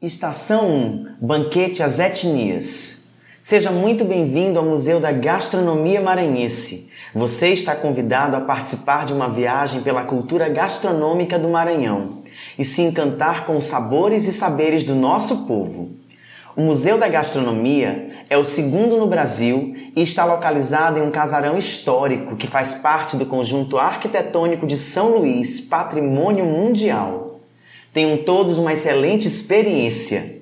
Estação 1 Banquete às Etnias. Seja muito bem-vindo ao Museu da Gastronomia Maranhense. Você está convidado a participar de uma viagem pela cultura gastronômica do Maranhão e se encantar com os sabores e saberes do nosso povo. O Museu da Gastronomia é o segundo no Brasil e está localizado em um casarão histórico que faz parte do conjunto arquitetônico de São Luís, patrimônio mundial. Tenham todos uma excelente experiência.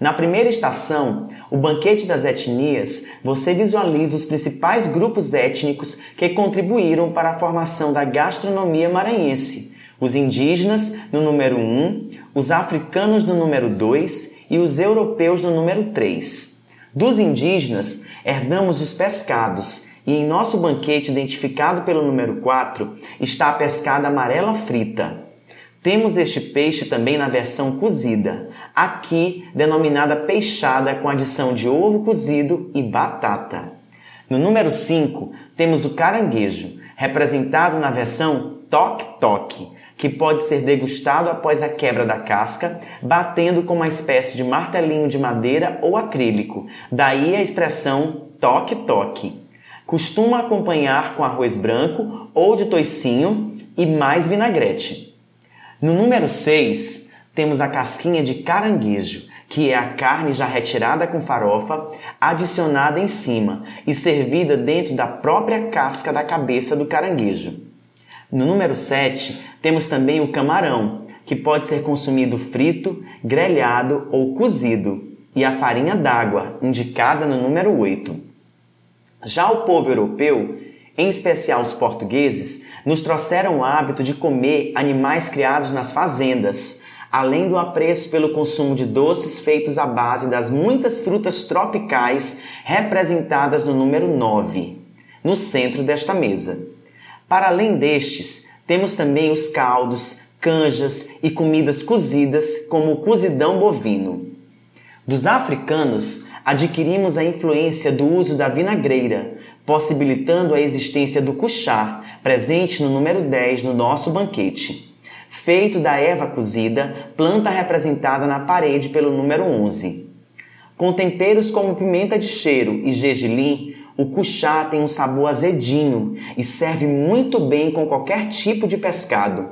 Na primeira estação, o Banquete das Etnias, você visualiza os principais grupos étnicos que contribuíram para a formação da gastronomia maranhense os indígenas no número 1, os africanos no número 2 e os europeus no número 3. Dos indígenas, herdamos os pescados, e em nosso banquete, identificado pelo número 4, está a pescada amarela frita. Temos este peixe também na versão cozida, aqui denominada peixada com adição de ovo cozido e batata. No número 5, temos o caranguejo, representado na versão toque-toque, que pode ser degustado após a quebra da casca, batendo com uma espécie de martelinho de madeira ou acrílico. Daí a expressão toque-toque. Costuma acompanhar com arroz branco ou de toicinho e mais vinagrete. No número 6, temos a casquinha de caranguejo, que é a carne já retirada com farofa, adicionada em cima e servida dentro da própria casca da cabeça do caranguejo. No número 7, temos também o camarão, que pode ser consumido frito, grelhado ou cozido, e a farinha d'água, indicada no número 8. Já o povo europeu, em especial os portugueses, nos trouxeram o hábito de comer animais criados nas fazendas, além do apreço pelo consumo de doces feitos à base das muitas frutas tropicais representadas no número 9, no centro desta mesa. Para além destes, temos também os caldos, canjas e comidas cozidas, como o cozidão bovino. Dos africanos, adquirimos a influência do uso da vinagreira, possibilitando a existência do cuchá, presente no número 10 no nosso banquete. Feito da erva cozida, planta representada na parede pelo número 11. Com temperos como pimenta de cheiro e gergelim, o cuchá tem um sabor azedinho e serve muito bem com qualquer tipo de pescado.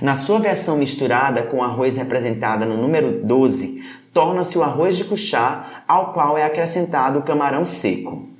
Na sua versão misturada com arroz representada no número 12, torna-se o arroz de cuchá, ao qual é acrescentado o camarão seco.